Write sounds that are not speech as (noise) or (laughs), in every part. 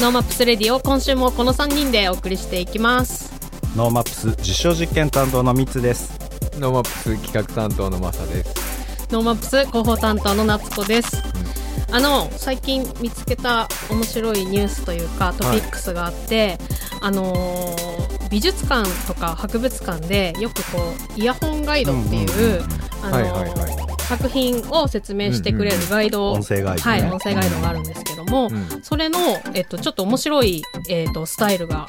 ノーマップスレディオを今週もこの3人でお送りしていきます。ノーマップス実証実験担当のミツです。ノーマップス企画担当のマサです。ノーマップス広報担当の夏子です、あの最近見つけた面白いニュースというかトピックスがあって、あのー美術館とか博物館でよくこうイヤホンガイドっていう、作品を説明してくれるガイド、音声ガイドね。はい、音声ガイドがあるんですけども、うんそれの、えっと、ちょっと面白い、えっと、スタイルが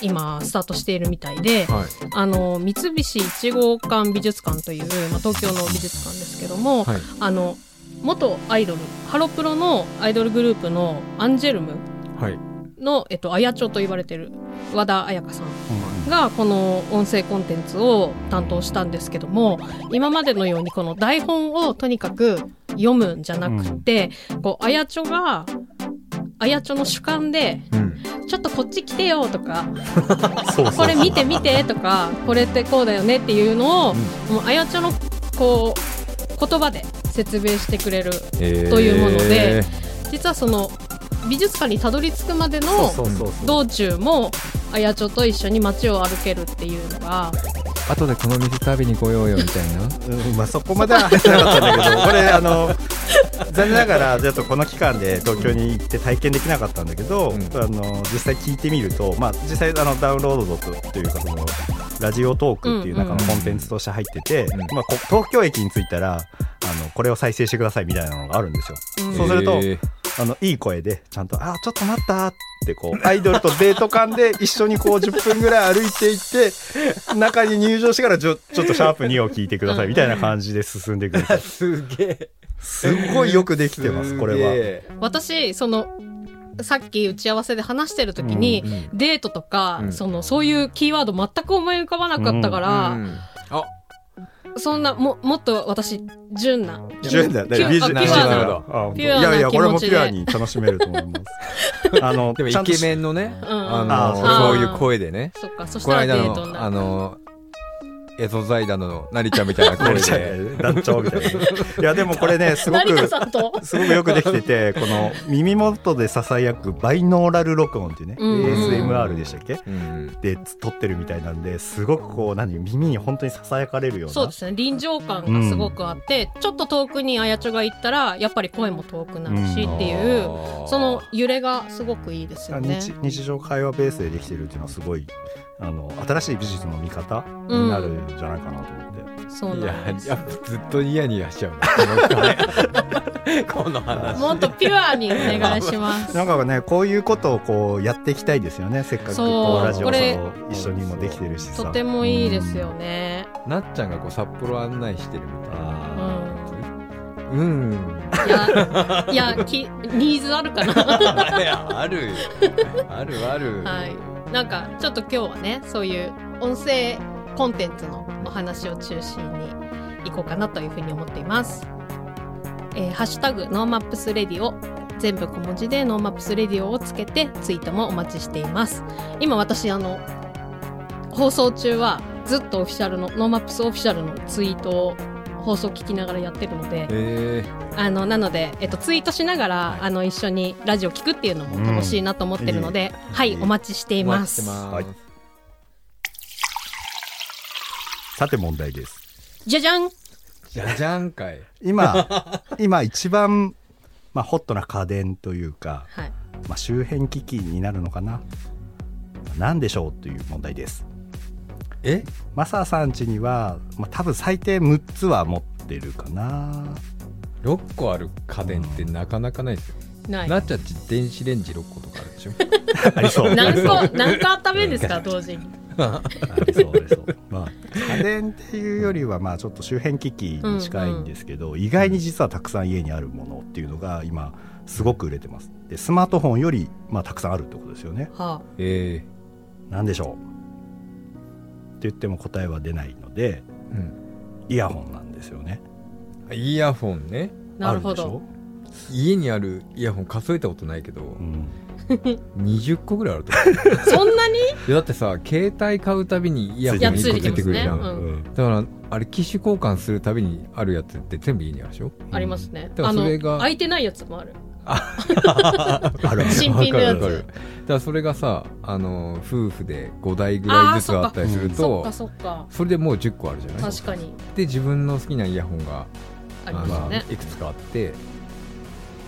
今スタートしているみたいで、はい。あの三菱一号館美術館という、まあ、東京の美術館ですけども、はい。あの元アイドルハロプロのアイドルグループのアンジェルムはい。の、えっと、あやちょと言われてる和田彩香さんがこの音声コンテンツを担当したんですけども今までのようにこの台本をとにかく読むんじゃなくて、こうあやちょがあやちょの主観でうん。「ちょっとこっち来てよ」とか (laughs) これ見て見てとかこれってこうだよねっていうのを、もうあやちょのこう言葉で説明してくれるえー。というもので実はその美術館にたどり着くまでの道中もあやちょと一緒に街を歩けるっていうのが後でこの店食べに来ようよみたいな。うんまあそこまでは入ってなかったんだけど (laughs) これあの残念ながらちょっとこの期間で東京に行って体験できなかったんだけど、うん。あの実際聞いてみると、まあ、実際あのダウンロードというかそのラジオトークっていう中のコンテンツとして入ってて、うんまあ、こ東京駅に着いたらあのこれを再生してくださいみたいなのがあるんですよ。うんそうするとえーあのいい声でちゃんと「あちょっと待った」ってこうアイドルとデート間で一緒にこう10分ぐらい歩いていって中に入場してからちょちょっとシャープ2を聞いてくださいみたいな感じで進んでいくんですよすげえ。すごいよくできてますこれは。は。私そのさっき打ち合わせで話してる時に、うんデートとか、うん。そのそういうキーワード全く思い浮かばなかったから、うんあ、そんなももっと私純な純だ。ピュ美術あピュアなピュアないやいやこれもピュアに楽しめると思います。(laughs) あのでもイケメンのね、うん。ああの、ー。そういう声でね。そっかそしたらデートになる。あの、エゾザイダのなりちゃんみたいな声で。ん団長みたいな。いやでもこれねすごくすごくよくできててこの耳元でささやくバイノーラル録音っていうね、うん。うん ASMR でしたっけ？うん。で撮ってるみたいなんですごくこう何耳に本当にささやかれるような。そうですね。臨場感がすごくあって、ちょっと遠くにあやちょが行ったらやっぱり声も遠くなるしっていう、その揺れがすごくいいですよね。日。日常会話ベースでできてるっていうのはすごいあの新しい美術の見方になるんじゃないかなと思って、そういなんですや、やっぱずっとニヤニヤしちゃうな。(laughs) この話。もっとピュアにお願いします。なんかねこういうことをこうやっていきたいですよねせっかくこうラジオと一緒にもできてるしさとてもいいですよね。なっちゃんがこう札幌案内してるみたいな。あうん。いや、いや、き、ニーズあるかな。(laughs) いや、あるよ。あるある。はい。なんか、ちょっと今日はね、そういう音声コンテンツのお話を中心にいこうかなというふうに思っています。えーハッシュタグ、ノーマップスレディオ。全部小文字でノーマップスレディオをつけてツイートもお待ちしています。今私、あの、放送中はずっとオフィシャルの、ノーマップスオフィシャルのツイートを放送聞きながらやってるので、えあのなので、えっと、ツイートしながら、あの一緒にラジオ聞くっていうのも楽しいなと思ってるので、はいいいお待ちしていー、ます。ます。はい。さて問題です。じゃじゃん。じゃじゃんかい。今 (laughs) 今一番、まあ、ホットな家電というか、はい。まあ、周辺機器になるのかな。何でしょうという問題ですえ？マサさん家には、まあ、多分最低6つは持ってるかな ?6 個ある家電ってなかなかないですよ。ない。なっちゃんち電子レンジ6個とかあるでしょ？(laughs) ありそう。何個何個温めるんですか？同時に。ありそうありそう。まあ家電っていうよりはまあちょっと周辺機器に近いんですけど、意外に実はたくさん家にあるものっていうのが今すごく売れてます。でスマートフォンよりまあたくさんあるってことですよね。はえ何でしょう？言っても答えは出ないのでえうん。イヤホンなんですよね。イヤホンね。あなるほど。あでしょ？家にあるイヤホン数えたことないけどうん。20個ぐらいあると思う。(laughs) そんなに？いやだってさ携帯買うたびにイヤホン1やつい個ついてくるじゃん、ねうん。だからあれ機種交換するたびにあるやつって全部家にあるでしょ？ありますね。だからあのそれが空いてないやつもあるあるある。新品のやつ。だからそれがさあの夫婦で5台ぐらいずつあったりするとそっかそっかそれでもう10個あるじゃない？確かに。で自分の好きなイヤホンがありまね。いくつかあって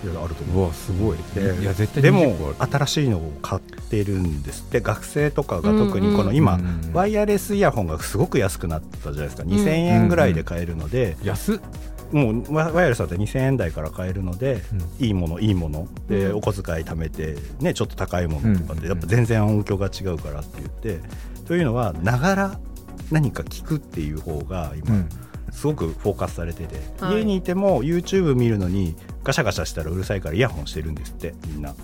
いやあると思う。うわすごい。でいや絶対で20個も新しいのを買ってるんですって。学生とかが特にこのうん今、うん。ワイヤレスイヤホンがすごく安くなったじゃないですか。2000円ぐらいで買えるので、安っ、もうワワイヤレスだったら2000円台から買えるので、いいものいいもので、うん。お小遣い貯めて、ね、ちょっと高いものとかっうん。てやっぱ全然音響が違うからって言ってというのはながら何か聞くっていう方が今、うん。すごくフォーカスされてて、はい。家にいても YouTube 見るのにガシャガシャしたらうるさいからイヤホンしてるんですってみんな。へ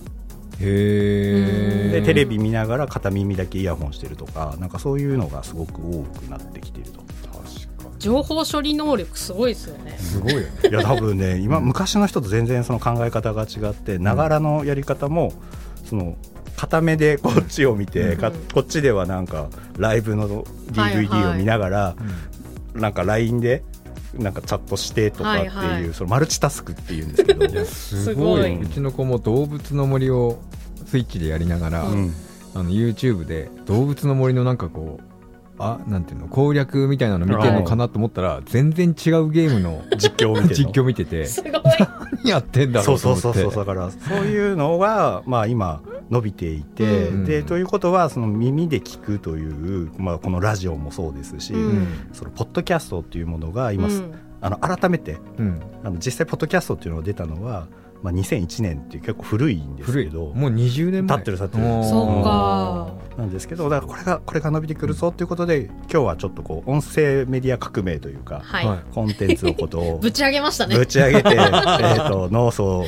えでテレビ見ながら片耳だけイヤホンしてるとかなんかそういうのがすごく多くなってきていると。情報処理能力すごいですよね。すごいよね。いや多分ね (laughs) 今昔の人と全然その考え方が違ってながらのやり方もその片目でこっちを見て、うん。かこっちではなんかライブのはいはい。DVD を見ながら、なんか LINE でなんかチャットしてとかっていう、はいはい。そのマルチタスクっていうんですけどすすごいごい。うちの子も動物の森をスイッチでやりながら、うん。あの YouTube で動物の森のなんかこうあなんていうの攻略みたいなの見てるのかなと思ったら全然違うゲームの実況を見て実況見てて。すごい。何やってんだろそううと思って。そうそうそうだからそういうのがまあ今伸びていて、うん。でということはその耳で聞くという、まあ、このラジオもそうですし、うん。そのポッドキャストっていうものが今、うん。あの改めてうん。あの実際ポッドキャストっていうのが出たのは、まあ、2001年っていう結構古いんです古い。けどもう20年前。経ってる経ってる。そっか。なんですけどだからこれがこれが伸びてくるぞということで今日はちょっとこう音声メディア革命というか、はい、はい。コンテンツのことを (laughs) ぶち上げましたね。ぶち上げて、(laughs) えー、と脳素を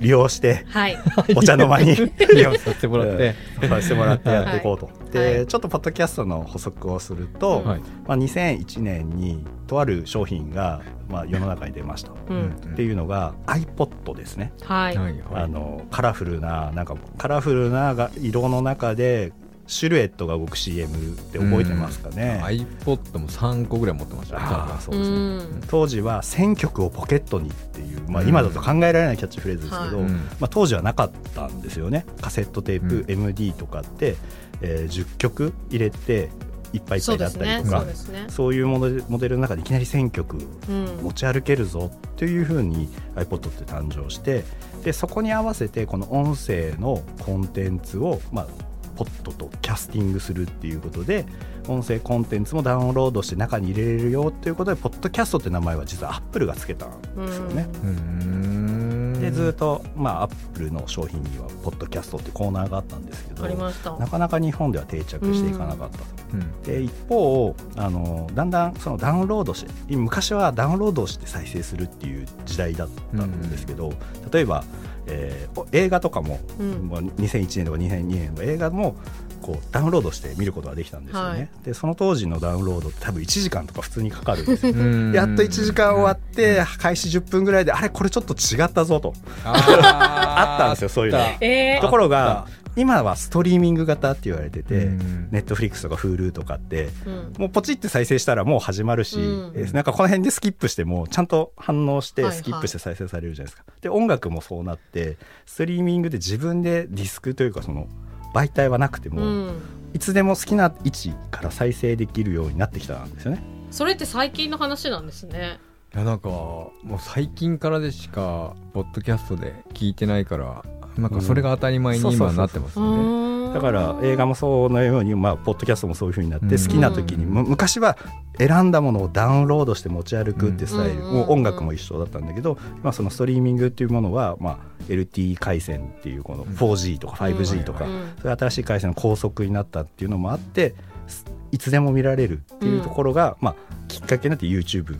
利用してはい。(laughs) お茶の間に (laughs) 利用させてもらって、させてもらってやっていこうと。はい。で、はい。ちょっとポッドキャストの補足をすると、うんはい。まあ、2001年にとある商品が、まあ、世の中に出ました。うん。っていうのが iPod ですね、はい、あのカラフルななんかカラフルなが色の中でシルエットが動く CM って覚えてますかね、iPod も3個ぐらい持ってましたね。そううですね、ん。当時は選曲をポケットにっていう、まあ、今だと考えられないキャッチフレーズですけど、はい。うん。まあ、当時はなかったんですよね。カセットテープ、うん。MD とかって、えー10曲入れていっぱいいっぱそいうだったりとかそうですね。そういうモデルモデルの中でいきなり1000曲うん持ち歩けるぞっていうふうに iPod って誕生してでそこに合わせてこの音声のコンテンツを、まあ、ポットとキャスティングするっていうことで音声コンテンツもダウンロードして中に入れれるよっていうことでポッドキャストって名前は実は Apple がつけたんですよね。うーん。でずっと、まあ、アップルの商品にはポッドキャストってコーナーがあったんですけどありました。なかなか日本では定着していかなかったと。うん。で一方あのだんだんそのダウンロードして昔はダウンロードして再生するっていう時代だったんですけど、例えば、えー映画とかも,、うん。もう2001年とか2002年の映画もこうダウンロードして見ることができたんですよね、はい。でその当時のダウンロードって多分1時間とか普通にかかるんですよ。うん。やっと1時間終わって開始10分ぐらいであれこれちょっと違ったぞと。あ (laughs) あったんですよそういうの。えところが今はストリーミング型って言われてて、うん。ネットフリックスとか Hulu とかってーうん。もうポチって再生したらもう始まるし、うなんかこの辺でスキップしてもちゃんと反応してスキップして再生されるじゃないですか。で音楽もそうなってストリーミングで自分でディスクというかその媒体はなくても、うん。いつでも好きな位置から再生できるようになってきたんですよね。それって最近の話なんですねいやなんかもう最近からでしかポッドキャストで聞いてないからなんかそれが当たり前に今なってますよね。だから映画もそのように、まあ、ポッドキャストもそういう風になってうん。好きな時に、む昔は選んだものをダウンロードして持ち歩くってスタイル、うん。もう音楽も一緒だったんだけど、まあ、そのストリーミングっていうものは、まあ、LTE 回線っていうこの 4G とか 5G とか、うん。そういう新しい回線の高速になったっていうのもあってすいつでも見られるっていうところが、まあ、きっかけになって YouTube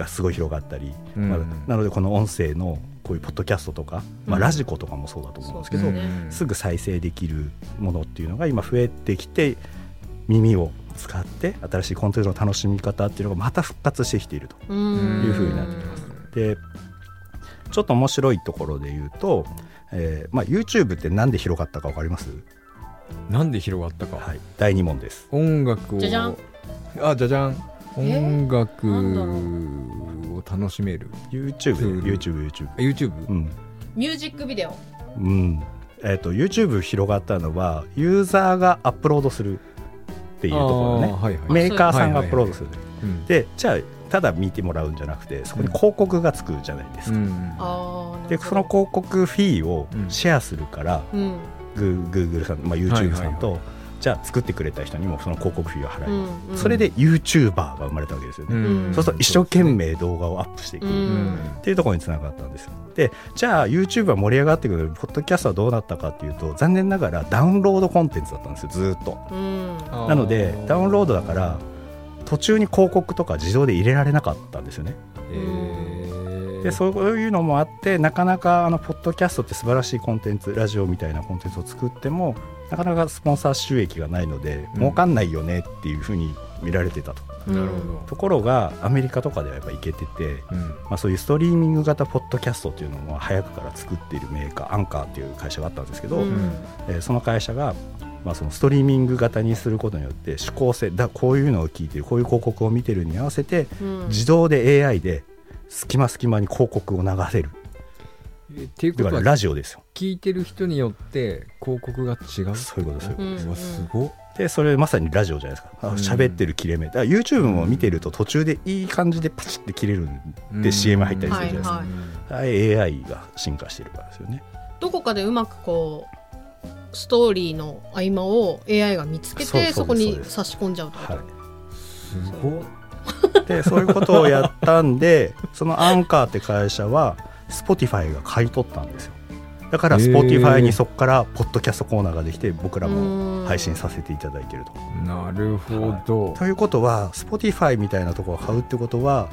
がすごい広がったり、うん。まあ、なのでこの音声のこういうポッドキャストとか、まあ、うん。ラジコとかもそうだと思うんですけど、そうですぐ再生できるものっていうのが今増えてきて耳を使って新しいコンテンツの楽しみ方っていうのがまた復活してきているとうんいうふうになってきます。でちょっと面白いところで言うと、えーまあ、YouTube ってなんで広がったか分かります、なんで広がったか、はい、第2問です。音楽を。じゃじゃん。あじゃじゃん。え音楽を楽しめる YouTube うん YouTube YouTube YouTube うん、ミュージックビデオ。うん。えー、と YouTube 広がったのはユーザーがアップロードするっていうところね。はいはい。メーカーさんがアップロードする、うん。でじゃあただ見てもらうんじゃなくてそこに広告がつくじゃないですか、うん。でその広告フィーをシェアするから、うん。グー Google さん、まあ、はい YouTube はいさんと、じゃあ作ってくれた人にもその広告フィーを払い、うんうん。それで YouTuber が生まれたわけですよね、うん。そうすると一生懸命動画をアップしていく、うっんていうところにつながったんですよ。でじゃあ YouTube は盛り上がってくるポッドキャストはどうなったかっていうと残念ながらダウンロードコンテンツだったんですよずーっと。うん。なのでダウンロードだから途中に広告とか自動で入れられなかったんですよね。へー。でそういうのもあってなかなかあのポッドキャストって素晴らしいコンテンツラジオみたいなコンテンツを作ってもなかなかスポンサー収益がないので、うん。儲かんないよねっていうふうに見られてたと。うん。なるほところがアメリカとかではやっぱいけてて、ど、うん。まあ、そういうストリーミング型ポッドキャストっていうのも早くから作っているメーカーアンカーっていう会社があったんですけど、うん。えーその会社が、まあ、そのストリーミング型にすることによって指向性だこういうのを聞いてるこういう広告を見てるに合わせてうん。自動で AI で隙間隙間に広告を流せるえっていうこだからとはラジオですよ。聞いてる人によって広告が違う？そういうことそういうことうんうわすごっ。でそれまさにラジオじゃないですか。喋ってる切れ目。だから YouTube も見てると途中でいい感じでパチッて切れるんで CM 入ったりするじゃないですか、はいあれ AI が進化してるからですよね。どこかでうまくこうストーリーの合間を AI が見つけてそこに差し込んじゃうと、はい。すごっ。でそういうことをやったんでそのアンカーって会社は Spotify が買い取ったんですよ。だから Spotify にそこからポッドキャストコーナーができて僕らうんも配信させていただいてると。なるほど、ということは Spotify みたいなところを買うってことは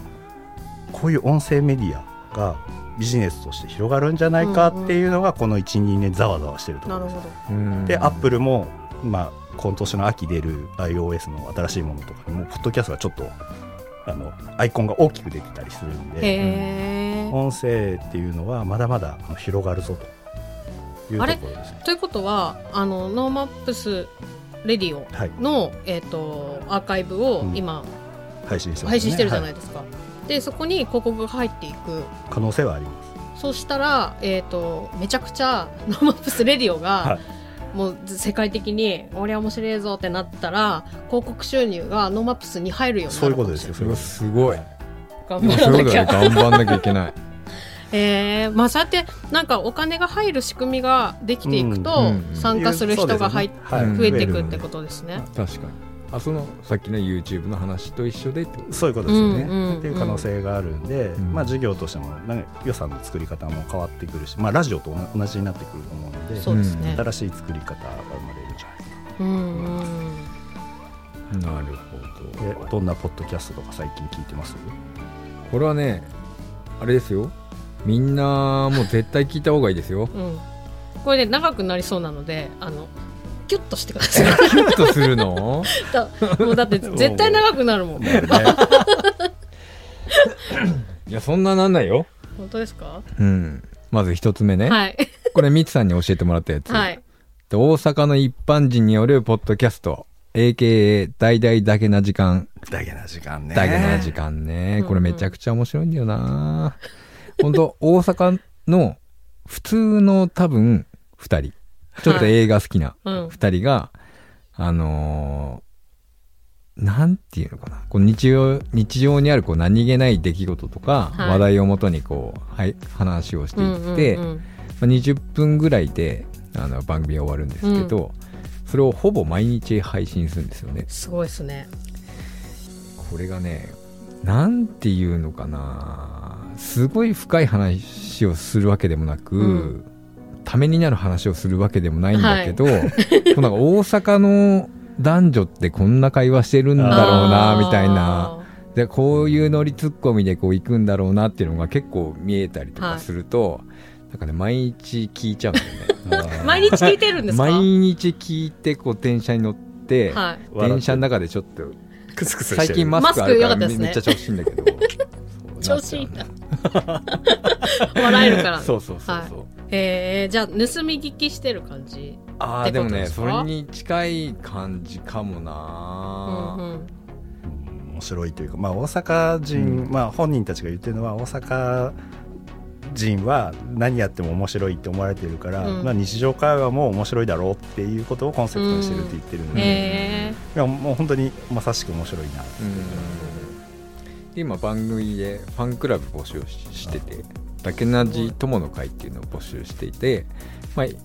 こういう音声メディアがビジネスとして広がるんじゃないかっていうのがこの12年ざわざわしてるとこなるろです。でアップルも、まあ、今年の秋出る iOS の新しいものとかにもポッドキャストがちょっとあのアイコンが大きく出てたりするん。で音声っていうのはまだまだ広がるぞというところですね。ということはあの NoMaps Radio はい、の、えー、とアーカイブをうん。今、配信してね。配信してるじゃないはですか、でそこに広告が入っていく。可能性はあります。そうしたら、えー、とめちゃくちゃ NoMaps Radio が、はい。もう世界的に「俺は面白いぞ」ってなったら広告収入が NoMaps に入るようにそういうなるかもしれない。ことですよ。うわすごい頑張らなきゃ。で頑張んなきゃいけない。えー、まあそうやってなんかお金が入る仕組みができていくと、うんうんうん。参加する人が入うですねはい増えていくるってことですね。確かに。あそのさっきの YouTube の話と一緒でそういうことですよね、うんうんうん。っていう可能性があるんで、ん。まあ、事業としてもなんか予算の作り方も変わってくるし、まあ、ラジオと同じになってくると思うのでそうですね。新しい作り方が生まれるんじゃないですかうんうんなるほど。でどんなポッドキャストとか最近聞いてます？これはねあれですよみんなもう絶対聞いた方がいいですようん。これで長くなりそうなので、あのキュッとしてください。キュッとするの？(laughs) だもうだって (laughs) 絶対長くなるもん。(laughs) いやそんななんないよ本当ですか？うんまず一つ目ね、はいこれミツさんに教えてもらったやつ、はい。で大阪の一般人によるポッドキャスト AKA 大々だけな時間。だけな時間ね。だけな時間ね、うんこれめちゃくちゃ面白いんだよな。本当大阪の普通の多分二人。ちょっと映画好きなうん。二人が、あのーなんていうのかな。こう日常日常にあるこう何気ない出来事とか、はい。話題をもとにこう、はい、話をしていって、うんうんうん。まあ、20分ぐらいであの番組は終わるんですけど、それをほぼ毎日配信するんですよね。すごいですね。これがねなんていうのかな。すごい深い話をするわけでもなく、うん。ためになる話をするわけでもないんだけど、(laughs) こうなんか大阪の男女ってこんな会話してるんだろうなみたいな。でこういうノリツッコミでこう行くんだろうなっていうのが結構見えたりとかすると、なんかね毎日聞いちゃうんだよね。(laughs) 毎日聞いてるんですか？毎日聞いてこう電車に乗って、はい。電車の中でちょっとクスクスしてる。最近マスクあるからマスク良かったですね。めっちゃ調子いいんだけど。(laughs) 調子いいな。(laughs) 笑えるから。そうそうそうそう、はい。えー、じゃあ盗み聞きしてる感じああでもねそれに近い感じかもうんな、うんうん。面白いというか、まあ、大阪人、まあ、本人たちが言ってるのは大阪人は何やっても面白いって思われてるから、うん。まあ、日常会話も面白いだろうっていうことをコンセプトにしてるって言ってるんで、へいやもう本当にまさしく面白いな。うん。で今番組でファンクラブ募集ししてて「だけなじ友の会」っていうのを募集していて、まあ、い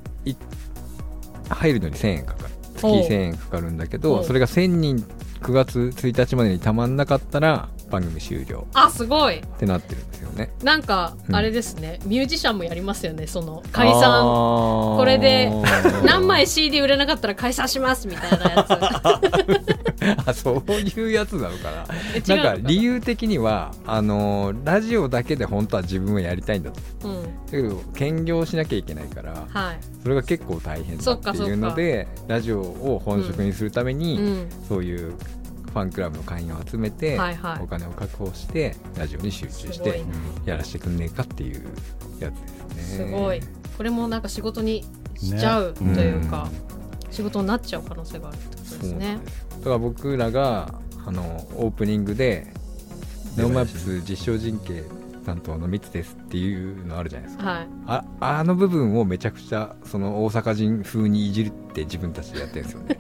入るのに1000円かかる。月おう1000円かかるんだけどそれが1000人9月1日までにたまんなかったら番組終了。あすごい。ってなってるんですよね。なんかうん。あれですね、ミュージシャンもやりますよね。その解散。ここれで何枚 CD 売れなかったら解散しますみたいなやつ。(laughs) あそういうやつなのかな。な？んか理由的にはあのーラジオだけで本当は自分はやりたいんだと。うん。だけど兼業しなきゃいけないからはい。それが結構大変だそっかっていうのでラジオを本職にするために、うん。そういうファンクラブの会員を集めて、はいはい。お金を確保してラジオに集中してやらせてくんねえかっていうやつですね。すごい。これもなんか仕事にしちゃうとねいうか、仕事になっちゃう可能性があるってことですね。だから僕らがあのオープニングで「 NoMaps 実証実験担当のミツです」っていうのあるじゃないですか。はい。ああの部分をめちゃくちゃその大阪人風にいじるって自分たちでやってるんですよね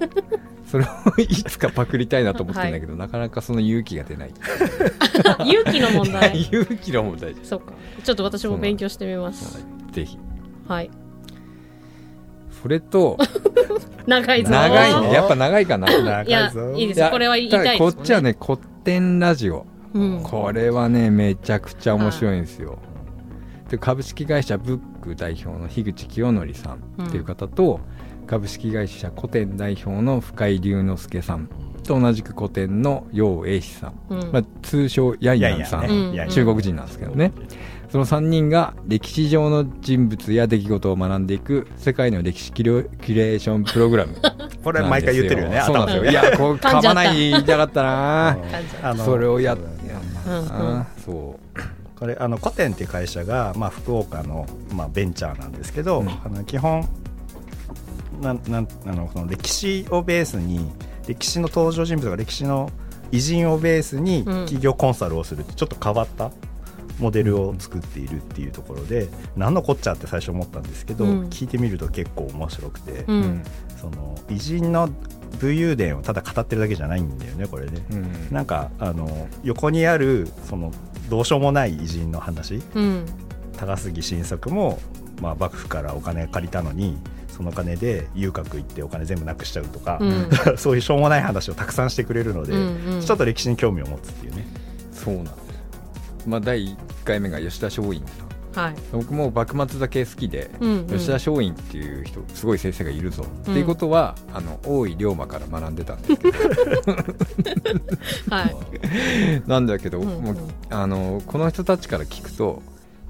それをいつかパクりたいなと思ってるんだけど、(laughs) なかなかその勇気が出ない。(laughs) 勇気の問題。(laughs) 勇気の問題そうか。ちょっと私も勉強してみます。ぜひ。はい。それと長いぞ。長いね。やっぱ長いかな。いや長いぞ。いいです。これは言いたいね。こっちはね古典ラジオ。うん。これはねめちゃくちゃ面白いんですよ、で株式会社ブック代表の樋口清則さんっていう方と、株式会社古典代表の深井龍之介さんと同じく古典の楊英志さん、うん。まあ、通称ヤンヤンさん、ね中国人なんですけどね。その3人が歴史上の人物や出来事を学んでいく世界の歴史キュレキュレーションプログラム (laughs) これ毎回言ってるよねそうなんですよ。頭。いやこう噛んじゃった。噛まないで言いたかったな。あのそれをやっそうだねうんうん。あそう。これあの古典っていう会社が、まあ、福岡の、まあ、ベンチャーなんですけど、うん。あの基本なんなんあのこの歴史をベースに歴史の登場人物とか歴史の偉人をベースにうん。企業コンサルをするってちょっと変わったモデルを作っているっていうところで、何のこっちゃって最初思ったんですけど、うん。聞いてみると結構面白くて、ううんん。その偉人の武勇伝をただ語ってるだけじゃないんだよねこれね。うん。なんかあの横にあるそのどうしようもない偉人の話うん。高杉晋作も、まあ、幕府からお金借りたのにその金で遊郭行ってお金全部なくしちゃうとか、うん。(laughs) そういうしょうもない話をたくさんしてくれるので、うんうん。ちょっと歴史に興味を持つっていうね。そうなんですよ。まあ第1回目が吉田松陰さんはい。僕も幕末だけ好きで、うんうん。吉田松陰っていう人すごい先生がいるぞ、っていうことはあの大井龍馬から学んでたんですけど。(laughs) はい。(laughs) なんだけど、うんうん。もうあのこの人たちから聞くと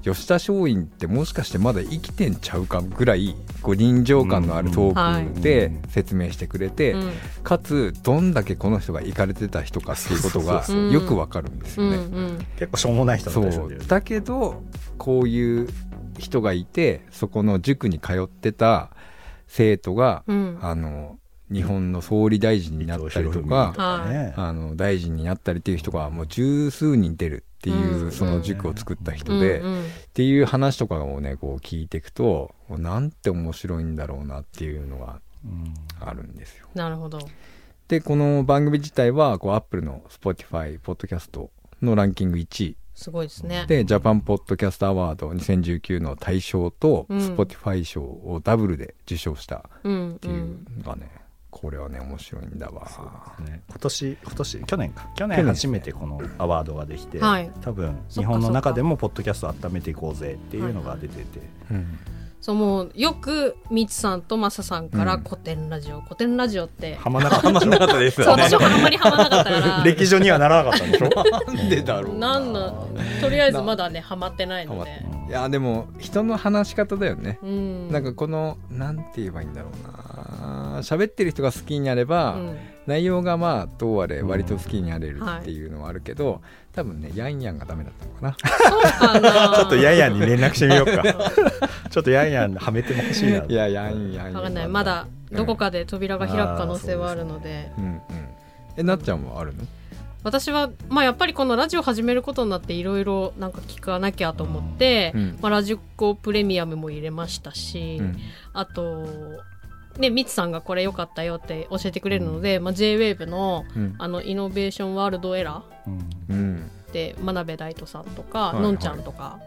吉田松陰ってもしかしてまだ生きてんちゃうかぐらいこう臨場感のあるトークで説明してくれて、うん。かつどんだけこの人が行かれてた人かっていうことがよくわかるんですうよね。結構しょうもない人だう。だけどこういう人がいてそこの塾に通ってた生徒が、うん。あの日本の総理大臣になったりとか、はいねあの大臣になったりっていう人がもう十数人出るっていう、うん。その塾を作った人で、っうんうん。ていう話とかをねこう聞いていくとなんて面白いんだろうなっていうのがうんあるんですよ。なるほど。でこの番組自体はこう Apple の Spotify ポッドキャストのランキング1位。すごいですね。でジャパンポッドキャストアワード2019の大賞とうん。Spotify 賞をダブルで受賞したうんっていうのがね、これはね面白いんだわ。ね。今年今年去年か。去去年年初めてこのアワードができて、はい。多分日本の中でもポッドキャスト温めていこうぜっていうのが出てて、うんそうもうよくみつさんとまささんからうん。古典ラジオ。古典ラジオってはまなかったでしょかったですそう私もあんまりハマらなかったから歴史上にはならなかったんでしょなんでだろうなんのとりあえずまだねハマってないのでいやでも人の話し方だよね、うんなんかこのなんて言えばいいんだろうな喋ってる人が好きになれば、うん内容がまあどうあれうん割と好きになれるっていうのはあるけど、多分ねヤンヤンがダメだったのかな。そうかな。ちょっとヤンヤンに連絡してみようか。ちょっとヤンヤンはめてもほしいな。(laughs) いやヤンヤンわかんない。まだどこかで扉が開く可能性はあるので、うんうん。えなっちゃんはあるの？私は、まあ、やっぱりこのラジオ始めることになっていろいろなんか聞かなきゃと思って、うん。まあ、ラジコプレミアムも入れましたし、うん。あとねミツさんがこれ良かったよって教えてくれるので、まあ、 J-WAVE のうん。あの INNOVATION WORLD ERA うん。うんーで真鍋大度さんとか、いはい。のんちゃんとか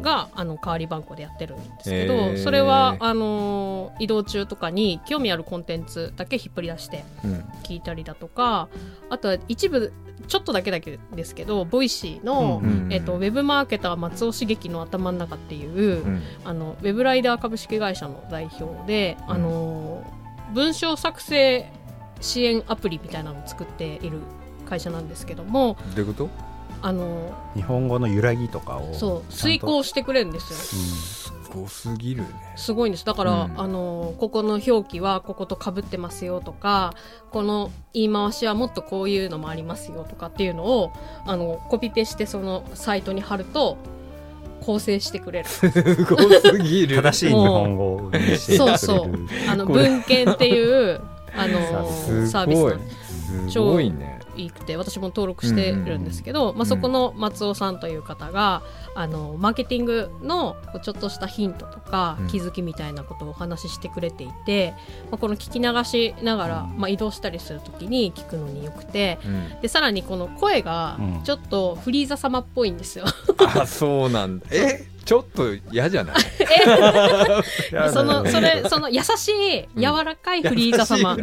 があの代わり番号でやってるんですけど、それはあの移動中とかに興味あるコンテンツだけ引っ張り出してうん。聞いたりだとかあとは一部ちょっとだけだけですけど Voicy の、うん。えっと、ウェブマーケター松尾茂起の頭の中っていう、うん。あのウェブライダー株式会社の代表で、うん。あの文章作成支援アプリみたいなのを作っている会社なんですけどもどういうこと？あの日本語の揺らぎとかをそう遂行してくれるんですよ。すごすぎるね。すごいんです。だから、うん。あのここの表記はこことかぶってますよとかこの言い回しはもっとこういうのもありますよとかっていうのをあのコピペしてそのサイトに貼ると構成してくれる。すごすぎる。正しい日本語にしてくれる。そうそう。あの文献っていうあのすサービスごいなんですごいねいいくて私も登録してるんですけど、まあ、そこの松尾さんという方があのマーケティングのちょっとしたヒントとかうん。気づきみたいなことをお話ししてくれていて、まあ、この聞き流しながら、まあ、移動したりする時に聞くのによくてうん。でさらにこの声がうん。ちょっとフリーザ様っぽいんですよ。(laughs) あそうなんだ。え？ちょっと嫌じゃない？その (laughs) ね。それその優しい柔らかいフリーザ様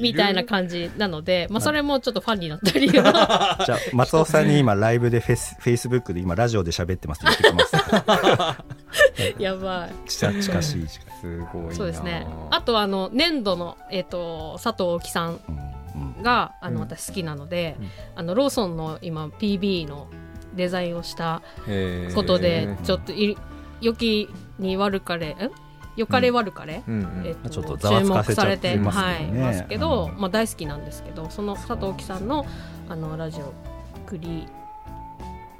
みたいな感じなので、まあ、それもちょっとファンになったり (laughs) じゃあ松尾さんに今ライブでフェスフェイスブックで今ラジオで喋ってますって言ってきます。(laughs) やばい。近近しい近しい。すごいなそうですね。あとあの粘土のえっ、と佐藤貴さんがあの、うん。私好きなので、うん。あのローソンの今 PB のデザインをしたことで、ちょっとい良きに悪かれ、ん？良かれ悪かれ、うん。うんえっとちょっとざわつかせちゃって注目されてますよねはい、ますけど、うんまあ、大好きなんですけどその佐藤オオキさんのあのラジオクリ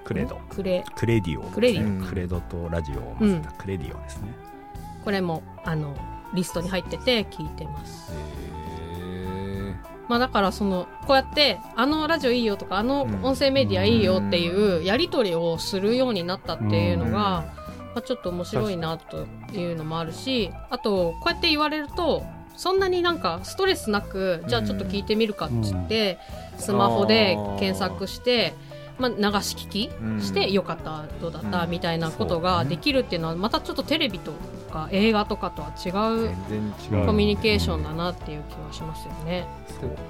クレド。クレクレディオ。クレディオクレドとラジオを混ぜたクレディオですね、これもあのリストに入ってて聞いてます。へまあだからそのこうやってあのラジオいいよとかあの音声メディアいいよっていうやり取りをするようになったっていうのが、まあ、ちょっと面白いなというのもあるしあとこうやって言われるとそんなになんかストレスなくじゃあちょっと聞いてみるかっつってスマホで検索して。まあ、流し聞きしてよかったどうだったうん。みたいなことができるっていうのはまたちょっとテレビとか映画とかとは違ーう全然違う。コミュニケーションだなっていう気はしますよね。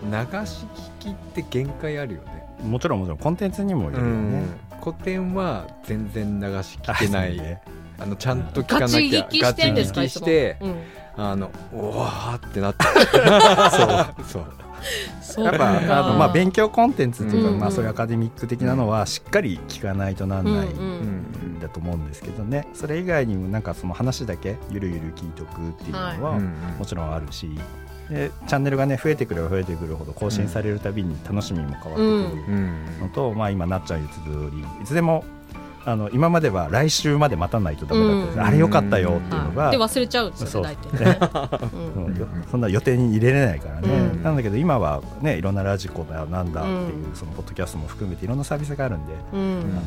流し聞きって限界あるよね。もちろんもちろんコンテンツにもよるよね、古典は全然流し聞けない、あのちゃんと聞かなガチきゃ聞きしてんですかガチ聞きしていつもあのおわーってなって。(laughs) そうそう。やっぱあの、まあ、勉強コンテンツっていうか、うんまあ、そういうアカデミック的なのはしっかり聞かないとなんない、うんうんんだと思うんですけどね。それ以外にもなんかその話だけゆるゆる聞いとくっていうのは、うんもちろんあるし。でチャンネルがね増えてくれば増えてくるほど更新されるたびに楽しみも変わってくるうん。のと、まあ、今なっちゃん言ってた通りいつでもあの今までは来週まで待たないとダメだったんです、うん。あれよかったよっていうのが、はい、で忘れちゃうんですよそんな予定に入れれないからね、うん。なんだけど今はねいろんなラジコだなんだっていう、うん。そのポッドキャストも含めていろんなサービスがあるんで、うん。あの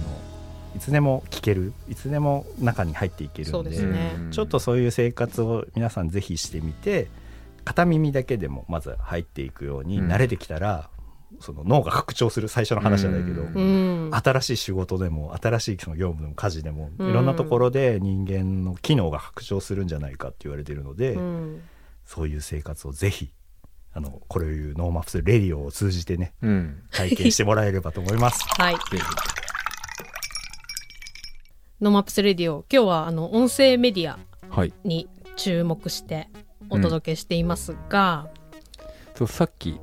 いつでも聞けるいつでも中に入っていけるんでそうですね。うんちょっとそういう生活を皆さんぜひしてみて片耳だけでもまず入っていくようにうん。慣れてきたら、その脳が拡張する最初の話じゃないけど、うん。うん。新しい仕事でも新しいその業務でも家事でもうん。いろんなところで人間の機能が拡張するんじゃないかって言われてるので、うん。そういう生活をぜひあのこれをいう NoMaps Radio を通じてねうん。体験してもらえればと思います。(laughs) はい。 NoMaps Radio 今日はあの音声メディアはい。に注目してお届けしていますが、そうさっき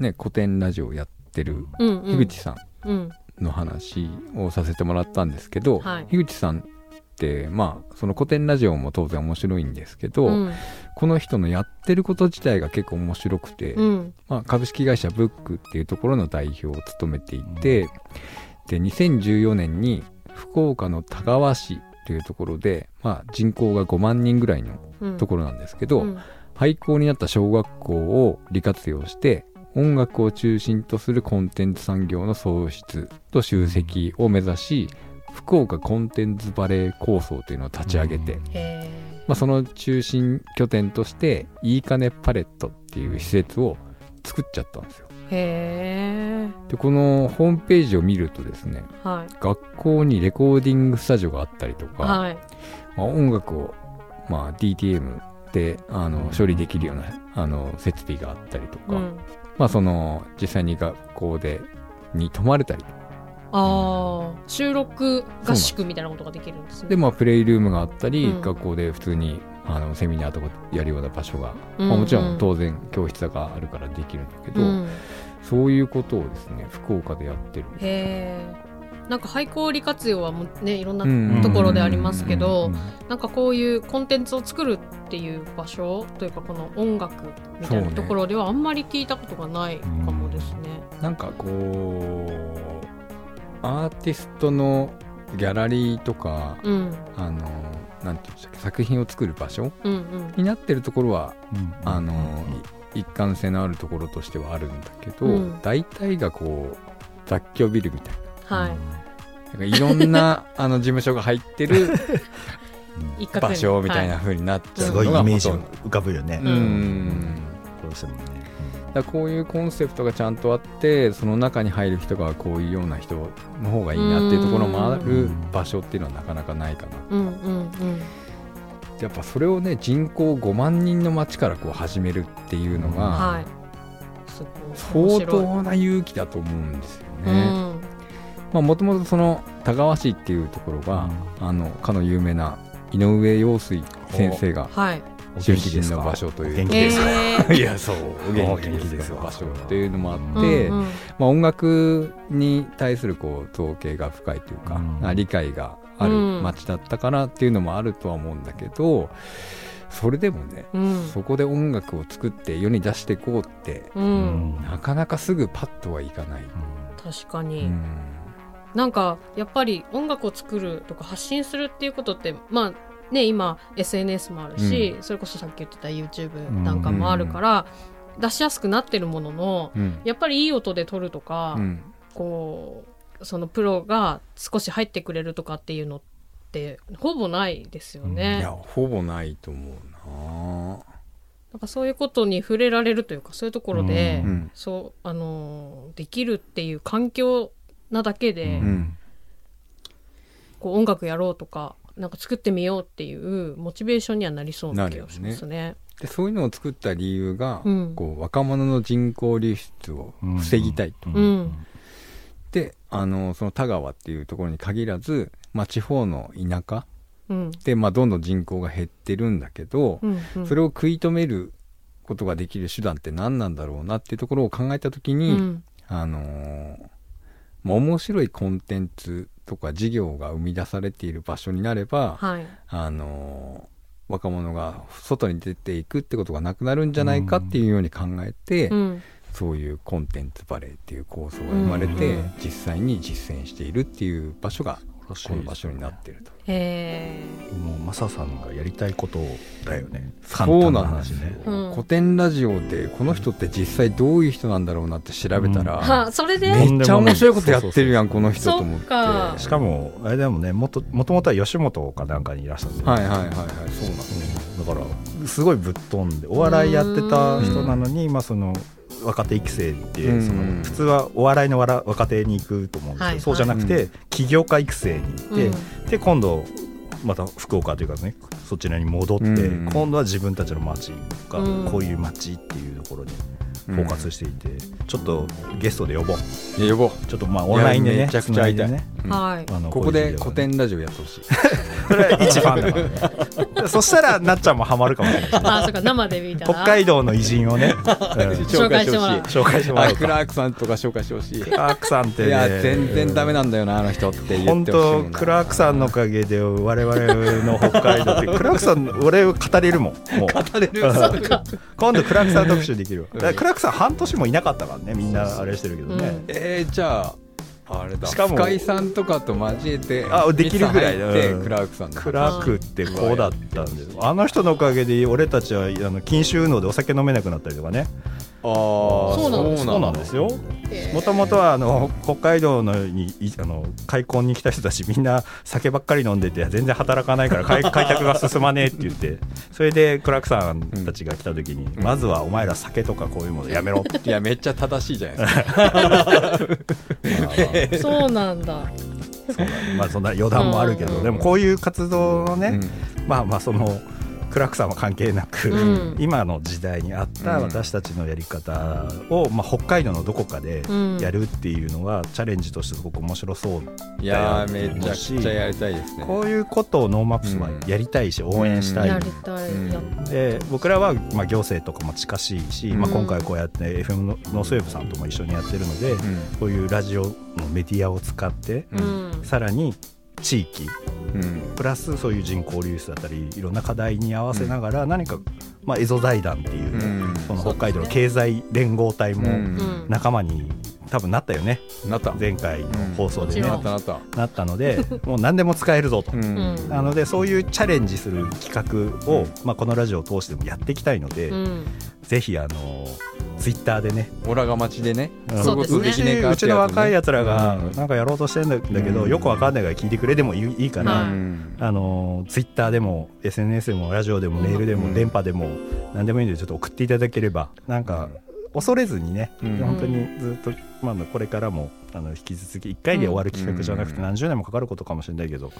ね古典ラジオやってる樋口さんうん。の話をさせてもらったんですけど、はい。樋口さんってまあその古典ラジオも当然面白いんですけど、うん。この人のやってること自体が結構面白くて、うん。まあ、株式会社ブックっていうところの代表を務めていて、で2014年に福岡の田川市というところで、まあ、人口が5万人ぐらいのうん。ところなんですけど、うん。廃校になった小学校を利活用して音楽を中心とするコンテンツ産業の創出と集積を目指し福岡コンテンツバレー構想というのを立ち上げて、まあ、その中心拠点としていいかねパレットっていう施設を作っちゃったんですよ。えへでこのホームページを見るとですねえはい。学校にレコーディングスタジオがあったりとか、はい。まあ、音楽を、まあ、DTM であの処理できるようなあの設備があったりとか、うんまあその実際に学校でに泊まれたり。ああ収録合宿みたいなことができるんですね。でまあプレイルームがあったり、うん。学校で普通にあのセミナーとかやるような場所が、うん。まあ、もちろん当然教室があるからできるんだけど、うん。そういうことをですね福岡でやってるんですへえなんか廃校利活用はもうねいろんなうんところでありますけど、うんなんかこういうコンテンツを作るっていう場所というかこの音楽みたいなところではあんまり聞いたことがないかもですね。なんかこうアーティストのギャラリーとかうん。あのなんていうんでしたっけ作品を作る場所うんうん。になってるところはうんあの、い一貫性のあるところとしてはあるんだけど、うん。大体がこう雑居ビルみたいはい、ななんかいろんな (laughs) あの事務所が入ってる (laughs) 場所みたいな風になっちゃすごい。うのがイメージ浮かぶよね、ううん。んどうしてもね、だこういうコンセプトがちゃんとあってその中に入る人がこういうような人の方がいいなっていうところもある場所っていうのはなかなかないかな。うんうんうん。やっぱそれをね人口5万人の町からこう始めるっていうのが相当な勇気だと思うんですようね。ん。まあもともとその田川市っていうところが、あのかの有名な井上陽水先生がはい。出身の場所というお元気です。(laughs) いやそうお元気です場所。っていうのもあっうんて、うん。まあ、音楽に対するこう造形が深いというか、うん。あ理解がある町だったからっていうのもあるとは思うんだけどそれでもね、うん。そこで音楽を作って世に出していこうってううん。んなかなかすぐパッとはいかない。う確かに、んなんかやっぱり音楽を作るとか発信するっていうことってまあね今 SNS もあるし、それこそさっき言ってた YouTube なんかもあるから、出しやすくなってるもののうん。やっぱりいい音で撮るとか、うん。こうそのプロが少し入ってくれるとかっていうのってほぼないですよいね。やほぼないと思うな。なんかそういうことに触れられるというかそういうところで、うん。そうあのできるっていう環境なだけで、ううん。こう音楽やろうとかなんか作ってみようっていうモチベーションにはなりそうな気がしますね。でそういうのを作った理由が、うん。こう若者の人口流出を防ぎたいと、うん。であのその田川っていうところに限らず、まあ、地方の田舎うん。で、まあ、どんどん人口が減ってるんだけど、うんうん。それを食い止めることができる手段って何なんだろうなっていうところを考えた時に、うん。あのーまあ、面白いコンテンツとか事業が生み出されている場所になれば、はい。あのー若者が外に出ていくってことがなくなるんじゃないかっていうように考えて、うん。そういうコンテンツバレーっていう構想が生まれて、うん。実際に実践しているっていう場所がこの場所になってると。へもうマサさんがやりたいことだよね。そうなんですよ、ね。うん。古典ラジオでこの人って実際どういう人なんだろうなって調べたら、ーはそれで、ねめっちゃ面白いことやってるやんこの人と思って。そっか。しかもあれでもねもともともとは吉本かなんかにいらっしゃって、はいはいはいはいそうなんですうん。だからすごいぶっ飛んでお笑いやってた人なのに、まあ、その若手育成って、うん。その普通はお笑いのわら若手に行くと思うんですけど、はい。そうじゃなくて、う起業家育成に行って、うん。で今度また福岡というかねそちらに戻って、うん。今度は自分たちの町こういう町っていうところにフォーカスしていて、ちょっとゲストで呼ぼう。呼ぼう。ちょっとまあオンラインでねめちゃくちゃ会いたい。ねうんはい。あのここでういう古典ラジオやってほしい。(laughs) それは一ファンだからねそしたらなっちゃんもハマるかもしれない。(laughs) あそうか生で見たら北海道の偉人をね、(laughs) うん。紹介してもらう。紹介してもらおうか。あクラークさんとか紹介してほしい。クラークさんってねいや全然ダメなんだよなあの人って言本ってほしいもんな。当クラークさんのおかげで我々の北海道ってクラークさん俺語れるもんもう。語れる。うん。今度クラークさん特集できるわ。クラークさん半年もいなかったからねみんなあれしてるけどね、えー、じゃああれだ。しかも深井さんとかと交えてあできるぐらい。ミサ入ってうん。クラークさんのクラークってこうだったんですあの人のおかげで俺たちはあの禁酒運動でお酒飲めなくなったりとかねああそうなんです。そうなんですよ。えーもともとはあの北海道のにいあの開墾に来た人たちみんな酒ばっかり飲んでて全然働かないから開 (laughs) 開拓が進まねえって言ってそれでクラークさんたちが来た時に、まずはお前ら酒とかこういうものやめろって。いやめっちゃ正しいじゃないですか。(laughs) (laughs) そうなんだ。そうなんでまあそんな余談もあるけど、うん。でもこういう活動のね、うん。まあまあそのクラークさんは関係なく、うん。今の時代に合ったうん。私たちのやり方を、まあ、北海道のどこかでうん。やるっていうのは、チャレンジとしてすごく面白そういやーめちゃくちゃやりたいですね。こういうことを NoMaps はやりたいし、応援したい、やりたい、うんやで僕らはまあ行政とかも近しいし、うん。まあ、今回こうやって FM のノースウェーブさんとも一緒にやってるので、うん。こういうラジオのメディアを使って、さらに地域うん。プラスそういう人口流出だったりいろんな課題に合わせながら何か、まあ、エゾ財団っていうね、うん。その北海道の経済連合体も仲間に多分なったよね。なった。前回の放送でね、うん。なったなった。なったのでもう何でも使えるぞと。うん。うんなのでそういうチャレンジする企画を、まあ、このラジオを通してもやっていきたいので、うん。ぜひあのツイッターでね。オラが町でね。うん。そうですね。うちの若いやつらがうん。なんかやろうとしてんだだけど、うん。よくわかんないから聞いてくれでもいいから、はいうん。あのツイッターでも SNS でもラジオでもメールでもうん。電波でも何でもいいんでちょっと送っていただければなんか恐れずにね、うん。本当にずっと、まあ、これからもあの引き続き1回で終わる企画じゃなくてうん。何十年もかかることかもしれないけど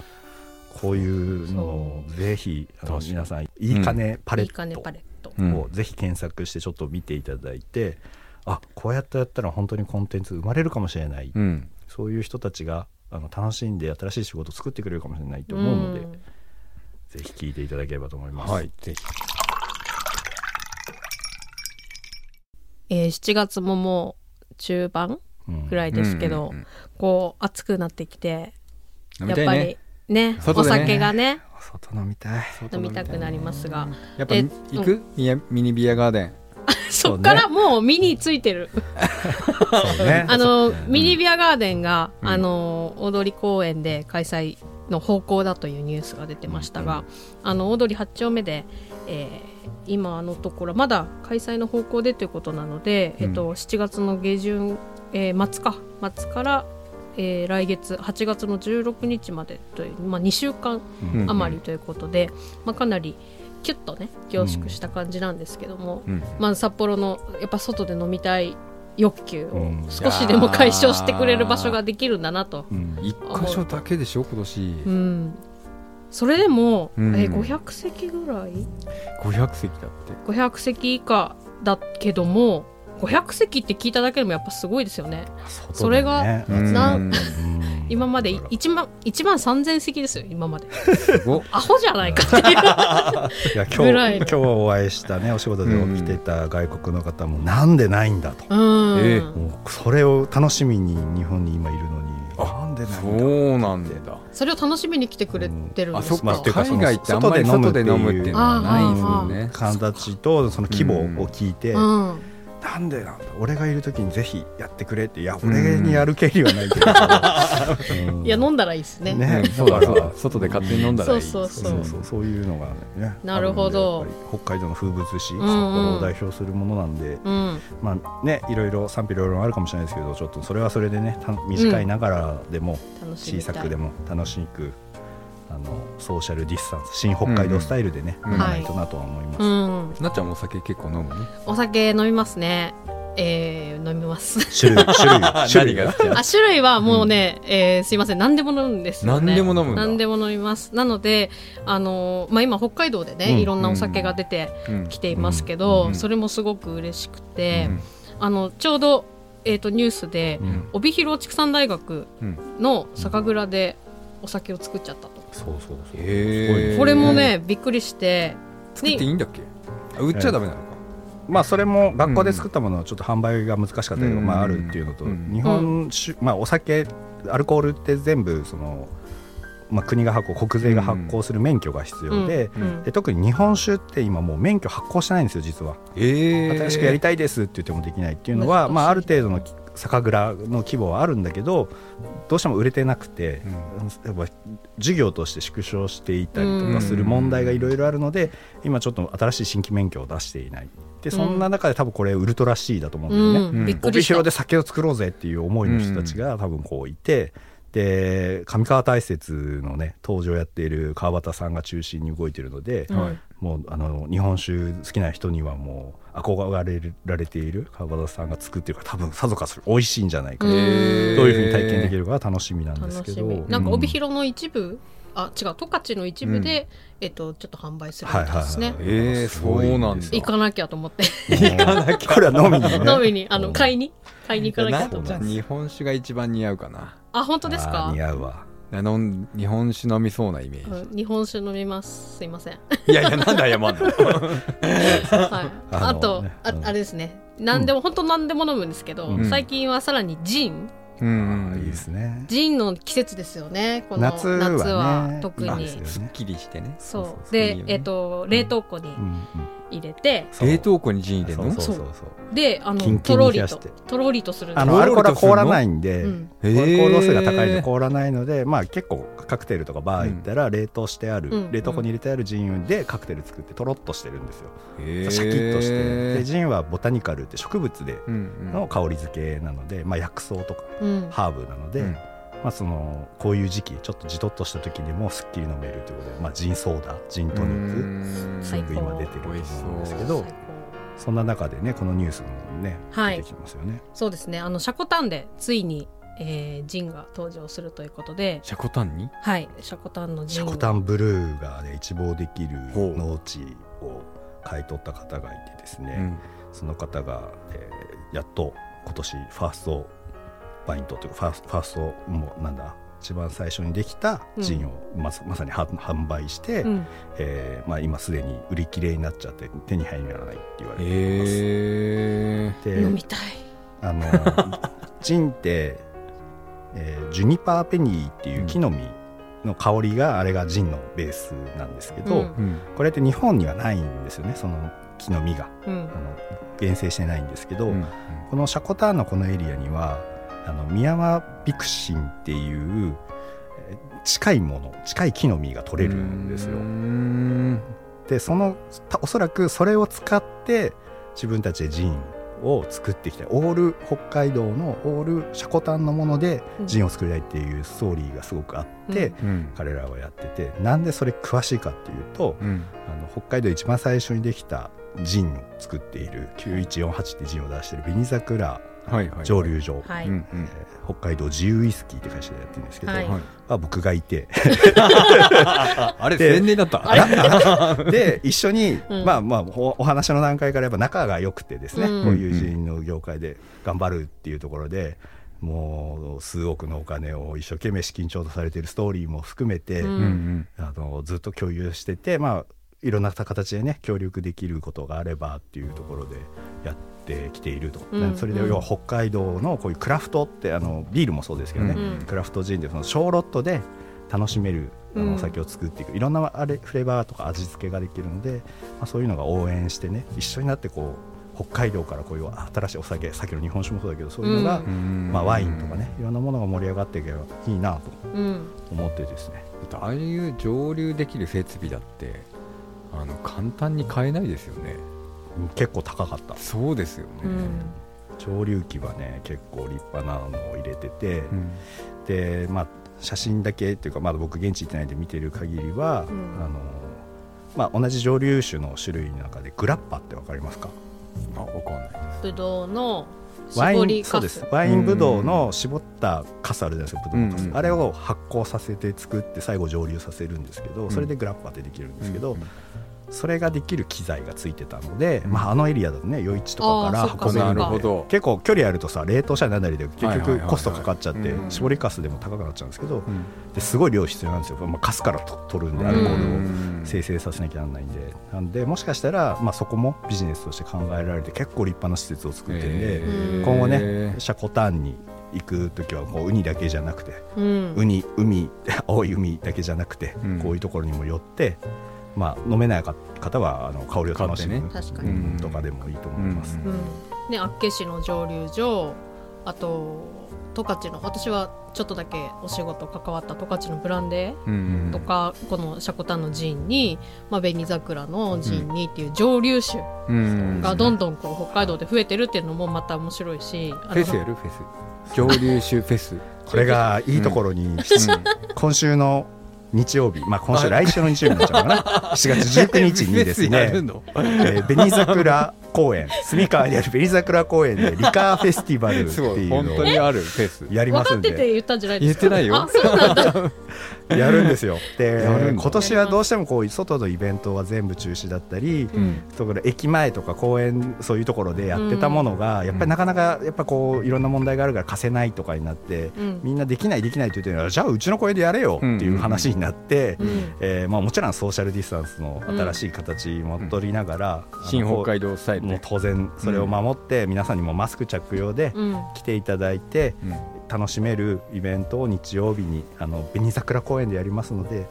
こういうのをぜひあの皆さんいい金パレいいかねットパレット。うん。をぜひ検索してちょっと見ていただいて、あこうやってやったら本当にコンテンツ生まれるかもしれない、うん。そういう人たちがあの楽しんで新しい仕事を作ってくれるかもしれないと思うので、ん。ぜひ聞いていただければと思います。はいぜひ。えー7月ももう中盤うん。ぐらいですけど、うんうんうんこう暑くなってきて飲やっぱりねお酒がね外飲みたい。飲みたくなりますが。やっぱえ行く？ミニビアガーデン。(laughs) そっからもうミニついてる。(laughs) あのミニビアガーデンが、うん。あの大通公園で開催の方向だというニュースが出てましたが、あの大通8丁目で、えー今のところまだ開催の方向でということなので、うん。えっと、7月の下旬、えー末か末から、えー来月8月の16日までという、まあ、2週間うん。余りということで、まあ、かなりキュッとね凝縮した感じなんですけども、うん。まあ、札幌のやっぱ外で飲みたい欲求をうん。少しでも解消してくれる場所ができるんだなと、うん。一箇所だけでしょ今年。うん、それでも、うん。えー500席ぐらい？500席だって。500席以下だけども500席って聞いただけでもやっぱすごいですよね。外でね。それがうん。な今まで1万1万3000席ですよ今まで。アホじゃないかっていう。(laughs) いや今日今日お会いしたねお仕事で来てた外国の方もなんでないんだと、うん、え。もうそれを楽しみに日本に今いるのになんでないんだそうなんだ。それを楽しみに来てくれてるんあですか、そっか。まあていうか海外ってあんまり外で飲むっていうのはないですもんね。形とその規模を聞いて、うんなんでなんだ。俺がいる時にぜひやってくれって。いや俺にやる権利はないけど、う (laughs) んいや飲んだらいいですね。ね。う (laughs) んそうだそうだ。外で勝手に飲んだらいい。そうそうそう。そうそういうのがね。なるほど。北海道の風物詩、札幌を代表するものなんで、うん。まあねいろいろ賛否両論あるかもしれないですけどちょっとそれはそれでねた短いながらでも、小さくでも楽しくあのソーシャルディスタンス新北海道スタイルでね、うん飲まないとなとは思います、うん。なっちゃんもお酒結構飲むねお酒飲みますね。えー、飲みます。種類 (laughs) 種類種類が。あ種類はもうね、えーすいません。何でも飲むんですよね。何でも飲むんだ。何でも飲みます。なのであのーまあ今北海道でね、うん。いろんなお酒が出てうん。きていますけど、うん。それもすごく嬉しくて、あのちょうど、えー、とニュースで、うん。帯広畜産大学うん。の酒蔵でお酒を作っちゃったと、そうそうそう。へー。これもねびっくりして。作っていいんだっけ？あ売っちゃダメなのか。まあそれも学校で作ったものはちょっと販売が難しかったけど、うん。まああるっていうのと、うん。日本酒、まあお酒アルコールって全部その、まあ、国が発行国税が発行する免許が必要で,、うん。で特に日本酒って今もう免許発行してないんですよ実は。ええ新しくやりたいですって言ってもできないっていうのは、まあ、ある程度の酒蔵の規模はあるんだけどどうしても売れてなくて、やっぱ事業として縮小していたりとかする問題がいろいろあるので、今ちょっと新しい新規免許を出していない。でそんな中で多分これウルトラ C だと思うんだよね、うん。帯広で酒を作ろうぜっていう思いの人たちが多分こういて、で上川大雪のね登場やっている川端さんが中心に動いているので、うんはい。もうあの日本酒好きな人にはもう憧れられている川端さんが作ってるから多分さぞかし美味しいんじゃないかな、うんどういうふうに体験できるかが楽しみなんですけどみ。なんかう帯広の一部、あ違う十勝の一部で、えっとちょっと販売するみたいですね、はいはいええすごいそうなんだ。ですよ行かなきゃ。(laughs) と思って。これは飲みにね。(laughs) 飲みにあのうん買いに。買いに行かなきなゃと思って。日本酒が一番似合うかなあ本当ですあかー似合うわ。日本酒飲みそうなイメーうん日本酒飲みます。すいません。ジいやいやなんで謝んの？(laughs) (laughs) はい、あと、あうん。あれですね。何でも、本当何でも飲むんですけど、うん。最近はさらにジンうんいいですねジンの季節ですよね。この夏はね。特に。すっきりしてね。そう。でいいよね。えっ、と冷凍庫に入れて、冷凍庫にジン入れるの？そうそうそうそう。であのキンキンとろりとに冷やして。とろりとするんですあの？アルコールは凍らないんで、うん。アルコー。ル度数が高いので凍らないので、まあ、結構カクテルとかバー行ったら冷凍してある、うん冷凍庫に入れてあるジンでカクテル作ってとろっとしてるんですよ、シャキッとして。でジンはボタニカルって植物での香り付けなので、まあ、薬草とか。うんハーブなので、うん。まあ、そのこういう時期ちょっとじとっとした時にもすっきり飲めるということで、まあ、ジンソーダジントニックうん。最高全部今出てると思うんですけどそんな中でねこのニュースもねはい。出てきますよね。そうですね。あのシャコタンでついに、えー、ジンが登場するということで。シャコタンに？はい。シャコタンのジン。シャコタンブルーが、ね、一望できる農地を買い取った方がいてですね、その方が、えーやっと今年ファーストバイントというかファースファーストもうなんだ一番最初にできたジンをまさ,、まさには販売して、うん。えーまあ、今すでに売り切れになっちゃって手に入らないって言われています。へえで飲みたい。あの (laughs) ジンって、えージュニパーペニーっていう木の実の香りがあれがジンのベースなんですけど、うん。うん。これって日本にはないんですよねその木の実が。うん。あの原生してないんですけど、うん。このシャコターンのこのエリアにはあのミヤマビクシンっていうえー近いもの近い木の実が取れるんですよ。う。ん。でそのたおそらくそれを使って自分たちでジンを作ってきた。オール北海道のオールシャコタンのものでうん。ジンを作りたいっていうストーリーがすごくあって、うん。うん。彼らはやっててなんでそれ詳しいかっていうと、うん。あの北海道で一番最初にできたジンを作っている9148ってジンを出している紅桜蒸留所、はい、えー北海道自由ウイスキーって会社でやってるんですけど、はい。あ、僕がいて。(laughs) あれで宣伝だった？(laughs) で一緒に、うん。まあまあおお話の段階からやっぱ仲が良くてですね、うん。こういうジンの業界で頑張るっていうところでもう数億のお金を一生懸命資金調達されているストーリーも含めて、うん。あのずっと共有しててまあいろんな形でね協力できることがあればっていうところでやってきていると、うんそれで要は北海道のこういうクラフトってあのビールもそうですけどね、うんクラフトジンでその小ロットで楽しめるあうん。のお酒を作っていく、いろんなあれフレーバーとか味付けができるので、まあ、そういうのが応援してね一緒になってこう北海道からこういう新しいお酒さっきの日本酒もそうだけどそういうのが、うん。まあ、ワインとかねいろんなものが盛り上がっていけばいいなとうん思ってですね。ああいう蒸留できる設備だってあの簡単に買えないですよね結構高かった。そうですよね。うん。蒸留機はね結構立派なのを入れてて、うん。でまあ写真だけっていうかまだ僕現地行ってないんで見てる限りは、うん。あのまあ、同じ蒸留酒の種類の中でグラッパってわかりますか？あわかんないぶどうのワ絞りインそうかです。すワインブドウの絞ったカスあるじゃないですかブドウのカス、うんうんあれを発酵させて作って最後蒸留させるんですけど、それでグラッパってできるんですけど、それができる機材がついてたので、うん。まあ、あのエリアだとね余市とかから運べるので結構距離あるとさ冷凍したりなんだりで結局コストかかっちゃってうん絞りかすでも高くなっちゃうんですけどうん。ですごい量必要なんですよ、まあ、カスからと取るんでアルコールをうん生成させなきゃならないんで。なんでもしかしたら、まあ、そこもビジネスとして考えられて結構立派な施設を作ってるんで、へー。今後ねシャコタンに行く時はもうウニだけじゃなくてうん。ウニ海 (laughs) 青い海だけじゃなくて、うん。こういうところにも寄って、まあ、飲めない方はあの香りを楽しむ、確かに、うんとかでもいいと思います。うん。ね、厚岸の蒸留所あと十勝の私はちょっとだけお仕事関わった十勝のブランデーとか、このシャコタンのジンに、まあ、紅桜のジンにっていう蒸留酒うん。がどんどんこう北海道で増えてるっていうのもまた面白いしフェスやる？フェス。蒸留酒フェス。(laughs) これがいいところに、今週の日曜日、まあ、今週来週の日曜日になっちゃうかな。(laughs) 7月19日にですね (laughs) の？えー紅桜公園住川にある紅桜公園でリカーフェスティバルっていいう本のを当にあるフェス。やり分かってますんで。て言ったんじゃないですか？言ってないよ。(laughs) やるんですよ。で今年はどうしてもこう外のイベントは全部中止だったり、うん。ところ駅前とか公園そういうところでやってたものが、やっぱりなかなかやっぱこういろんな問題があるから貸せないとかになって、うん。みんなできないできないって言ってるのはじゃあうちの公園でやれよっていう話になって、うん。えーまあ、もちろんソーシャルディスタンスの新しい形も取りながら、新北海道スタイルでもう当然それを守って、皆さんにもマスク着用でうん。来ていただいて、うん。楽しめるイベントを日曜日にあの紅桜公園でやりますので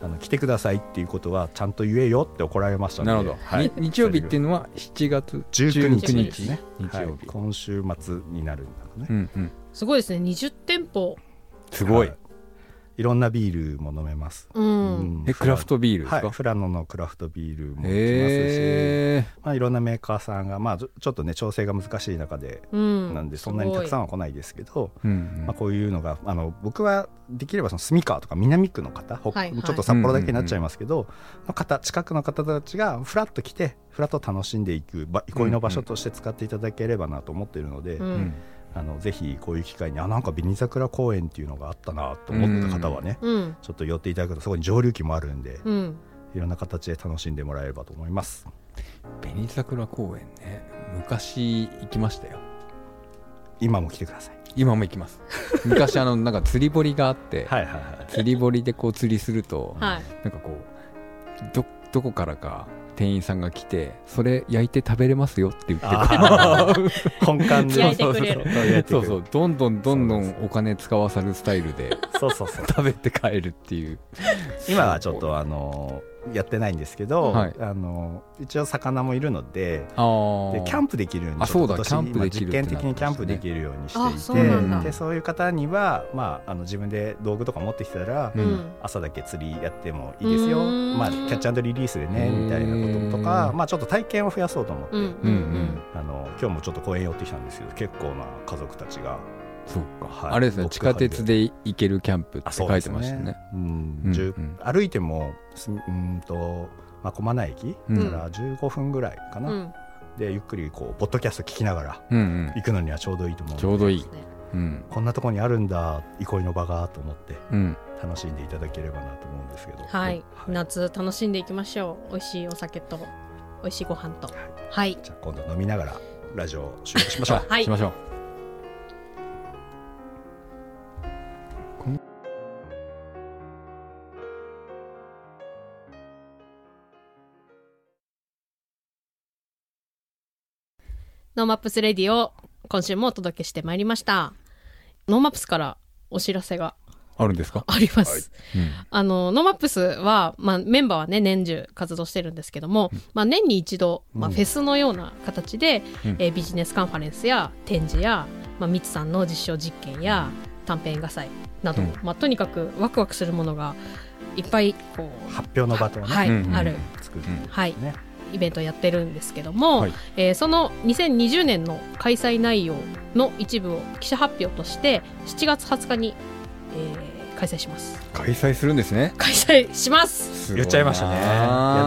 あの来てくださいっていうことはちゃんと言えよって怒られましたので。なるほど、はい。に日曜日っていうのは7月19日19ですね。はい。日曜日、今週末になるんだろうね、うんうん。すごいですね。20店舗。すごい、はいいろんなビールも飲めます、うん、うん。えクラフトビールですか、はい、フラノのクラフトビールも行きますし、まあ、いろんなメーカーさんが、まあ、ちょっとね調整が難しい中で、うん、なんでそんなにたくさんんは来ないですけど、うんまあ、こういうのがあの僕はできればその住川とか南区の方、ほはいはい。ちょっと札幌だけになっちゃいますけど、の方近くの方たちがフラッと来てフラッと楽しんでいくば憩いの場所として使っていただければなと思っているので、ううんんあのぜひこういう機会にあなんか紅桜公園っていうのがあったなと思った方はね、うんちょっと寄っていただくとそこに蒸留機もあるんで、うんいろんな形で楽しんでもらえればと思います。紅桜公園ね昔行きましたよ今も来てください。今も行きます昔あのなんか釣り堀があって、(laughs) はいはいはい。釣り堀でこう釣りすると、はいなんかこうどどこからか店員さんが来てそれ焼いて食べれますよって言ってあ (laughs) 本館で。焼いてくれる。そう焼いてくれるそうそう。どんどんどんどんお金使わさるスタイルでそうそうそう。食べて帰るっていう。今はちょっとあのやってないんですけど、はい。あの一応魚もいるのででキャンプできるようにあそうだちょっ実験的にキャンプできるようにあしていてでそういう方には、まあ、あの自分で道具とか持ってきたら、ううん。ん朝だけ釣りやってもいいですよ、まあ、キャッチリリースでねみたいなこととか、まあ、ちょっと体験を増やそうと思って、うんうんうん。あの今日もちょっと公園寄ってきたんですけど結構な家族たちがそうか、はい。あれですね僕地下鉄で行けるキャンプって書いてましたね。うん。うん歩いてもすうんと、まあ、駒名駅うん。から15分ぐらいかな、うん。でゆっくりこうポッドキャスト聞きながら行くのにはちょうどいいと思うちょうどいい。ねうん。こんなところにあるんだ憩いの場がと思ってうん。楽しんでいただければなと思うんですけど。はい、夏楽しんでいきましょう。美味しいお酒と美味しいご飯と。はい。じゃあ今度飲みながらラジオを収録しましょう。はい。しましょう NoMaps Radio を今週もお届けしてまいりました。NoMaps からお知らせがあるんですか？あります、うん。あの NoMaps は、まあ、メンバーはね年中活動してるんですけども、まあ、年に一度、まあ、うん。フェスのような形で、うん。えービジネスカンファレンスや展示や、まあ、ミツさんの実証実験や短編映画祭など、うん。まあ、とにかくワクワクするものがいっぱいこう、発表の場とね、はい、うんうん。ある、はい、ねイベントをやってるんですけども、はい。えーその2020年の開催内容の一部を記者発表として7月20日に、えー開催します。開催するんですね。開催します。言っちゃいましたね。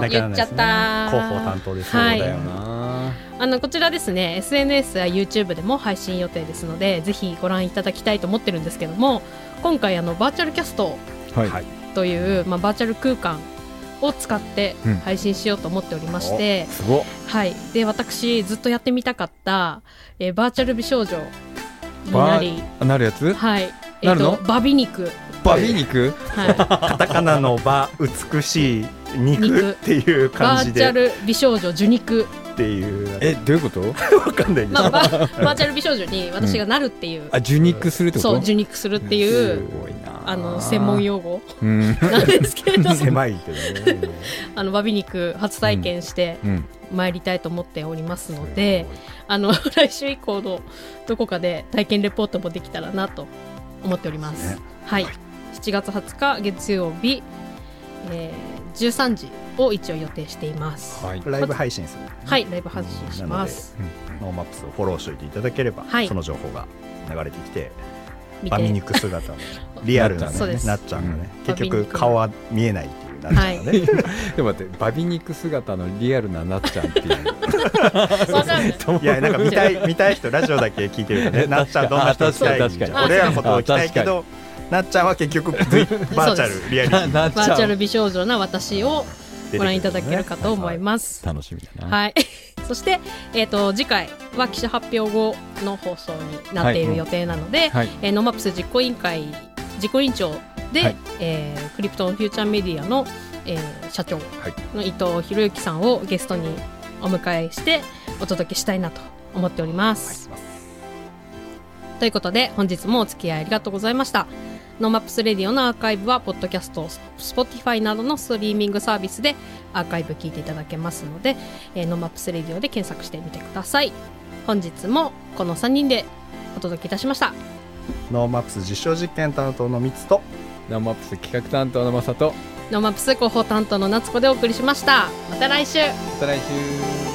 ね。言っちゃった広報担当ですはい。そうだよなあのこちらですね SNS や YouTube でも配信予定ですのでぜひご覧いただきたいと思ってるんですけども今回あのバーチャルキャストはい、はい。という、まあ、バーチャル空間を使ってうん配信しようと思っておりまして、すごっはい。で、私、ずっとやってみたかった、えーバーチャル美少女になり、あなるやつ？はい。えっ、なるの？と、バビ肉。バビ肉？はい。(laughs) カタカナの「バ」美しい肉肉っていうバ感じでーチャル美少女受肉。っていう。えどういうこと？(laughs) わかんない。ですまあ、ババーチャル美少女に私がなるっていう、あ受肉するってこと？そう、受肉するっていすう、ごいな。あの、専門用語。うん。なんですけれど。も、(laughs) 狭いけどね。(laughs) あの、バビ肉初体験してうん。参りたいと思っておりますので、あの、来週以降のどこかで体験レポートもできたらなと思っております。ね。はい。7月20日月曜日、えー、13時を一応予定しています。はい。ライブ配信する。はい、ライブ配信します。 NoMaps をフォローしておいていただければ、はい。その情報が流れてきて見バミて。肉姿のリアルな、ね、そうです。なっちゃんがね、うん。結局顔は見えないっていうなっちゃんがね、(laughs) でも待ってバ美肉姿のリアルななっちゃんっていう。(laughs) い。いやなんか見たい見たい人ラジオだけ聞いてるとね。(laughs) なっちゃんどんな人聞きたい俺らのことを聞きたいけどなっちゃんは結局。(laughs) V バーチャルリアリティ。(laughs) なっちゃんバーチャル美少女な私をご覧いただけるかと思います。楽しみだなはい。(laughs) そして、えっ、と、次回は記者発表後の放送になっている予定なので、はい。えー NoMaps 実行委員会実行委員長で、はい。えークリプトンフューチャーメディアの、えー社長の伊藤博之さんをゲストにお迎えしてお届けしたいなと思っております。ということで本日もお付き合いありがとうございました。 NoMaps Radio のアーカイブはポッドキャスト、Spotify などのストリーミングサービスでアーカイブ聞いていただけますので、えー NoMaps Radio で検索してみてください。本日もこの3人でお届けいたしました。 NoMaps 実証実験担当のミツと NoMaps 企画担当のまさと NoMaps 広報担当の夏子でお送りしました。また来週また来週